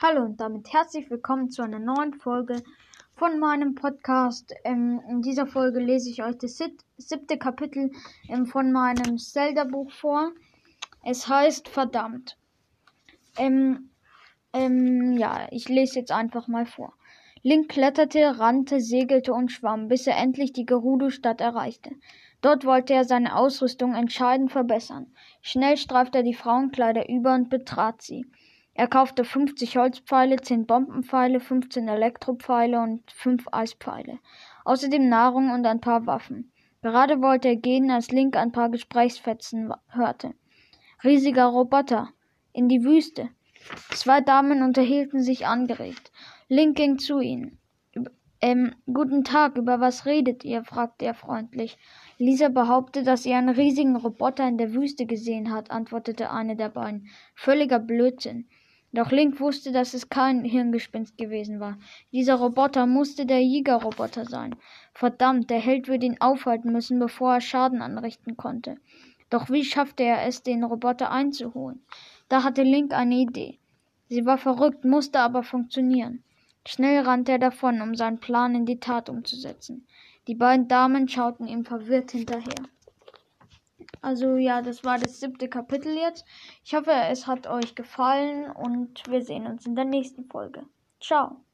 Hallo und damit herzlich willkommen zu einer neuen Folge von meinem Podcast. Ähm, in dieser Folge lese ich euch das siebte Kapitel ähm, von meinem Zelda-Buch vor. Es heißt Verdammt. Ähm, ähm, ja, ich lese jetzt einfach mal vor. Link kletterte, rannte, segelte und schwamm, bis er endlich die Gerudo-Stadt erreichte. Dort wollte er seine Ausrüstung entscheidend verbessern. Schnell streifte er die Frauenkleider über und betrat sie. Er kaufte 50 Holzpfeile, 10 Bombenpfeile, 15 Elektropfeile und 5 Eispfeile. Außerdem Nahrung und ein paar Waffen. Gerade wollte er gehen, als Link ein paar Gesprächsfetzen hörte. Riesiger Roboter. In die Wüste. Zwei Damen unterhielten sich angeregt. Link ging zu ihnen. Ähm, guten Tag, über was redet ihr? fragte er freundlich. Lisa behauptet, dass sie einen riesigen Roboter in der Wüste gesehen hat, antwortete eine der beiden. Völliger Blödsinn. Doch Link wusste, dass es kein Hirngespinst gewesen war. Dieser Roboter musste der Jägerroboter sein. Verdammt, der Held würde ihn aufhalten müssen, bevor er Schaden anrichten konnte. Doch wie schaffte er es, den Roboter einzuholen? Da hatte Link eine Idee. Sie war verrückt, musste aber funktionieren. Schnell rannte er davon, um seinen Plan in die Tat umzusetzen. Die beiden Damen schauten ihm verwirrt hinterher. Also ja, das war das siebte Kapitel jetzt. Ich hoffe, es hat euch gefallen und wir sehen uns in der nächsten Folge. Ciao.